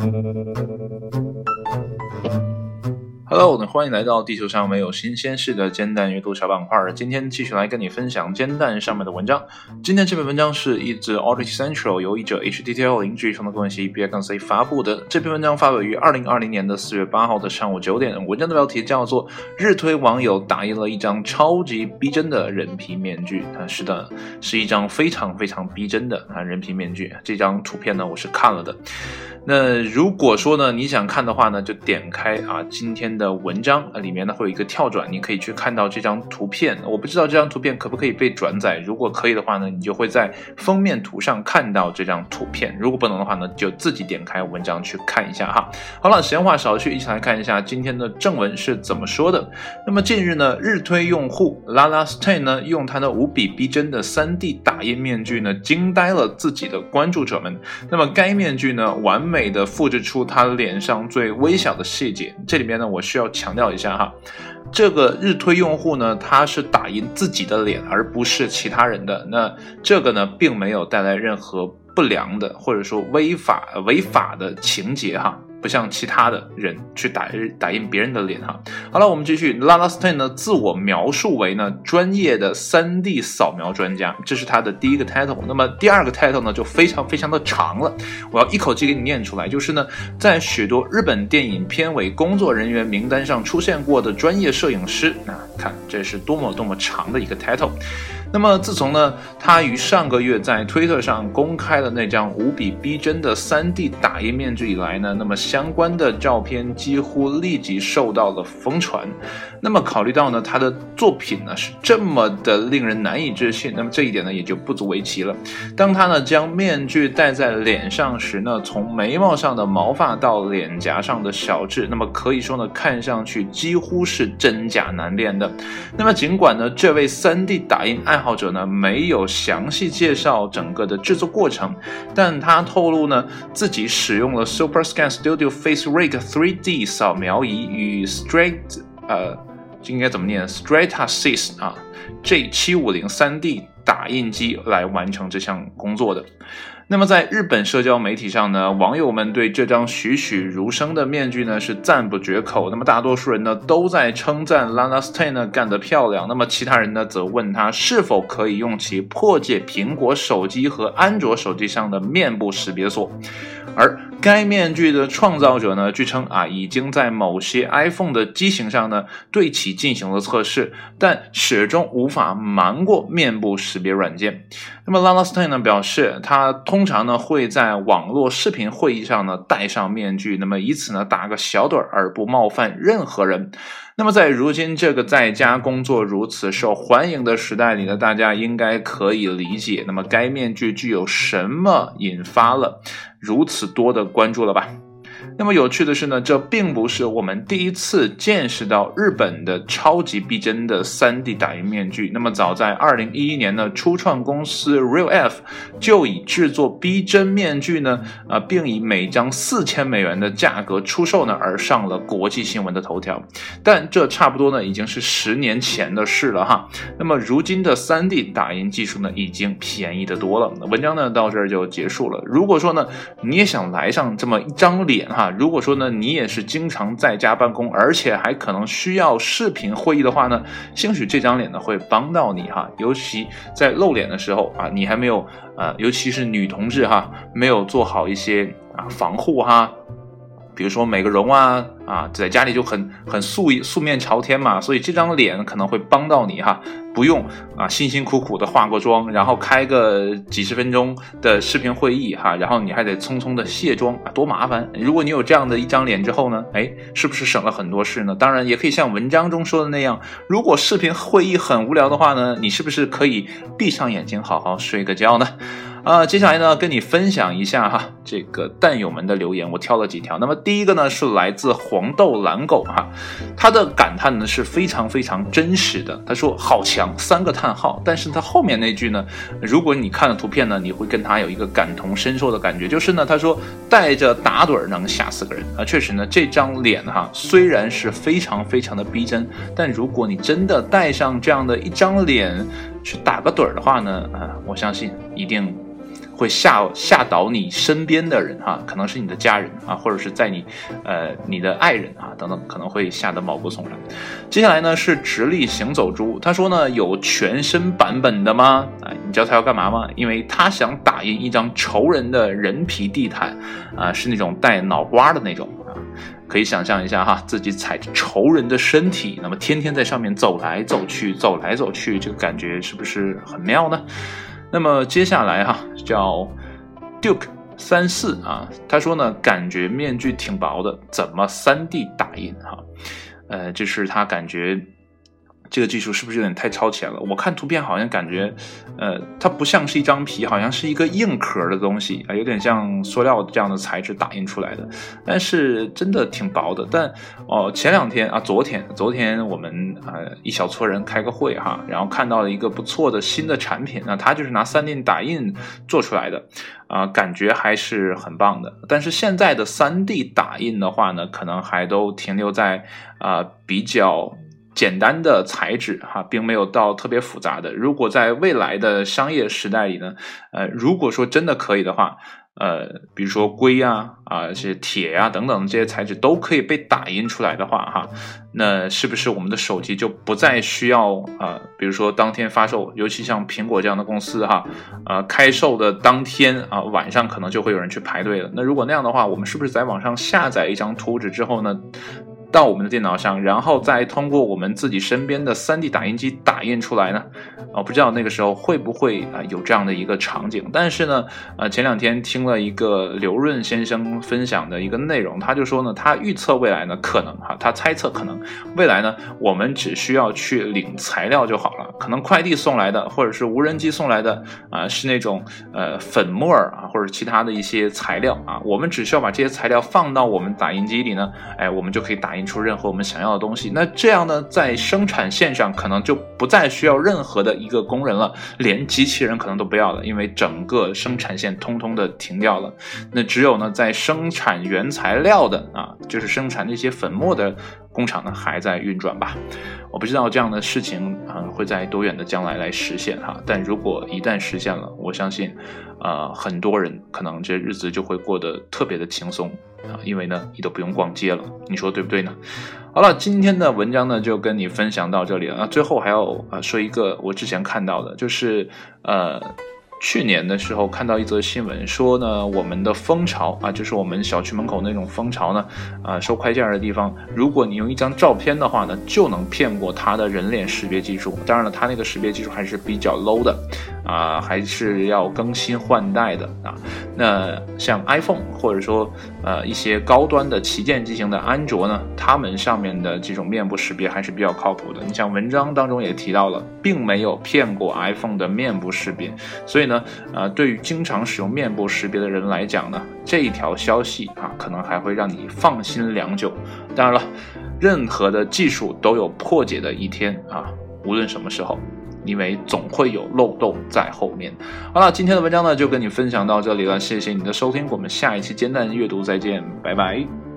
Uh... Hello，欢迎来到地球上没有新鲜事的煎蛋阅读小板块。今天继续来跟你分享煎蛋上面的文章。今天这篇文章是一则 Audit Central 由译者 HTTL 零距从的关系 B I C 发布的。这篇文章发表于二零二零年的四月八号的上午九点。文章的标题叫做“日推网友打印了一张超级逼真的人皮面具”。啊，是的，是一张非常非常逼真的啊人皮面具。这张图片呢，我是看了的。那如果说呢，你想看的话呢，就点开啊今天的文章，里面呢会有一个跳转，你可以去看到这张图片。我不知道这张图片可不可以被转载，如果可以的话呢，你就会在封面图上看到这张图片；如果不能的话呢，就自己点开文章去看一下哈。好了，闲话少叙，一起来看一下今天的正文是怎么说的。那么近日呢，日推用户 Lala Stay 呢，用他的无比逼真的 3D 打印面具呢，惊呆了自己的关注者们。那么该面具呢，完。美的复制出他脸上最微小的细节，这里面呢，我需要要强调一下哈，这个日推用户呢，他是打印自己的脸，而不是其他人的，那这个呢，并没有带来任何不良的或者说违法违法的情节哈。不像其他的人去打打印别人的脸哈。好了，我们继续。Lala Stay 呢，自我描述为呢专业的 3D 扫描专家，这是他的第一个 title。那么第二个 title 呢，就非常非常的长了，我要一口气给你念出来。就是呢，在许多日本电影片尾工作人员名单上出现过的专业摄影师。啊看这是多么多么长的一个 title。那么自从呢，他于上个月在推特上公开了那张无比逼真的 3D 打印面具以来呢，那么相关的照片几乎立即受到了疯传。那么考虑到呢，他的作品呢是这么的令人难以置信，那么这一点呢也就不足为奇了。当他呢将面具戴在脸上时呢，从眉毛上的毛发到脸颊上的小痣，那么可以说呢，看上去几乎是真假难辨的。那么尽管呢，这位 3D 打印爱好者呢没有详细介绍整个的制作过程，但他透露呢自己使用了 Super Scan Studio Face Rig 3D 扫描仪与 Straight 呃。应该怎么念？Stratasys 啊，G750 3D 打印机来完成这项工作的。那么在日本社交媒体上呢，网友们对这张栩栩如生的面具呢是赞不绝口。那么大多数人呢都在称赞 Lana Stay 呢干得漂亮。那么其他人呢则问他是否可以用其破解苹果手机和安卓手机上的面部识别锁。而该面具的创造者呢，据称啊，已经在某些 iPhone 的机型上呢，对其进行了测试，但始终无法瞒过面部识别软件。那么 Lana Stay 呢表示，他通常呢会在网络视频会议上呢戴上面具，那么以此呢打个小盹儿而不冒犯任何人。那么在如今这个在家工作如此受欢迎的时代里呢，大家应该可以理解，那么该面具具有什么引发了如此多的关注了吧？那么有趣的是呢，这并不是我们第一次见识到日本的超级逼真的 3D 打印面具。那么早在2011年呢，初创公司 Real F 就以制作逼真面具呢，啊，并以每张四千美元的价格出售呢，而上了国际新闻的头条。但这差不多呢，已经是十年前的事了哈。那么如今的 3D 打印技术呢，已经便宜的多了。文章呢到这儿就结束了。如果说呢，你也想来上这么一张脸。哈，如果说呢，你也是经常在家办公，而且还可能需要视频会议的话呢，兴许这张脸呢会帮到你哈，尤其在露脸的时候啊，你还没有啊，尤其是女同志哈，没有做好一些啊防护哈。比如说美个容啊啊，在家里就很很素素面朝天嘛，所以这张脸可能会帮到你哈，不用啊辛辛苦苦的化过妆，然后开个几十分钟的视频会议哈，然后你还得匆匆的卸妆啊，多麻烦！如果你有这样的一张脸之后呢，哎，是不是省了很多事呢？当然也可以像文章中说的那样，如果视频会议很无聊的话呢，你是不是可以闭上眼睛好好睡个觉呢？啊，接下来呢，跟你分享一下哈，这个蛋友们的留言，我挑了几条。那么第一个呢，是来自黄豆蓝狗哈，他的感叹呢是非常非常真实的。他说好强三个叹号，但是他后面那句呢，如果你看了图片呢，你会跟他有一个感同身受的感觉，就是呢，他说带着打盹儿能吓死个人啊。确实呢，这张脸哈虽然是非常非常的逼真，但如果你真的带上这样的一张脸去打个盹儿的话呢，啊，我相信一定。会吓吓倒你身边的人哈，可能是你的家人啊，或者是在你呃你的爱人啊等等，可能会吓得毛骨悚然。接下来呢是直立行走猪，他说呢有全身版本的吗？啊，你知道他要干嘛吗？因为他想打印一张仇人的人皮地毯啊，是那种带脑瓜的那种啊，可以想象一下哈，自己踩着仇人的身体，那么天天在上面走来走去，走来走去，这个感觉是不是很妙呢？那么接下来哈，叫 Duke 三四啊，他说呢，感觉面具挺薄的，怎么三 D 打印哈？呃，这是他感觉。这个技术是不是有点太超前了？我看图片好像感觉，呃，它不像是一张皮，好像是一个硬壳的东西啊，有点像塑料这样的材质打印出来的。但是真的挺薄的。但哦，前两天啊，昨天，昨天我们呃一小撮人开个会哈，然后看到了一个不错的新的产品，那它就是拿 3D 打印做出来的，啊，感觉还是很棒的。但是现在的 3D 打印的话呢，可能还都停留在啊比较。简单的材质哈，并没有到特别复杂的。如果在未来的商业时代里呢，呃，如果说真的可以的话，呃，比如说硅啊啊这些铁呀等等这些材质都可以被打印出来的话哈，那是不是我们的手机就不再需要啊？比如说当天发售，尤其像苹果这样的公司哈，呃，开售的当天啊晚上可能就会有人去排队了。那如果那样的话，我们是不是在网上下载一张图纸之后呢？到我们的电脑上，然后再通过我们自己身边的 3D 打印机打印出来呢？我不知道那个时候会不会啊有这样的一个场景。但是呢，呃，前两天听了一个刘润先生分享的一个内容，他就说呢，他预测未来呢，可能哈，他猜测可能未来呢，我们只需要去领材料就好了。可能快递送来的，或者是无人机送来的啊，是那种呃粉末啊，或者其他的一些材料啊，我们只需要把这些材料放到我们打印机里呢，哎，我们就可以打印。出任何我们想要的东西，那这样呢，在生产线上可能就不再需要任何的一个工人了，连机器人可能都不要了，因为整个生产线通通的停掉了。那只有呢，在生产原材料的啊，就是生产那些粉末的工厂呢，还在运转吧。我不知道这样的事情啊会在多远的将来来实现哈，但如果一旦实现了，我相信，呃，很多人可能这日子就会过得特别的轻松啊，因为呢，你都不用逛街了，你说对不对呢？好了，今天的文章呢就跟你分享到这里了啊，最后还要啊说一个我之前看到的，就是呃。去年的时候看到一则新闻，说呢，我们的蜂巢啊，就是我们小区门口那种蜂巢呢，啊，收快件的地方，如果你用一张照片的话呢，就能骗过它的人脸识别技术。当然了，它那个识别技术还是比较 low 的，啊，还是要更新换代的啊。那像 iPhone 或者说呃一些高端的旗舰机型的安卓呢，他们上面的这种面部识别还是比较靠谱的。你像文章当中也提到了，并没有骗过 iPhone 的面部识别，所以。呢，呃，对于经常使用面部识别的人来讲呢，这一条消息啊，可能还会让你放心良久。当然了，任何的技术都有破解的一天啊，无论什么时候，因为总会有漏洞在后面。好了，今天的文章呢就跟你分享到这里了，谢谢你的收听，我们下一期煎蛋阅读再见，拜拜。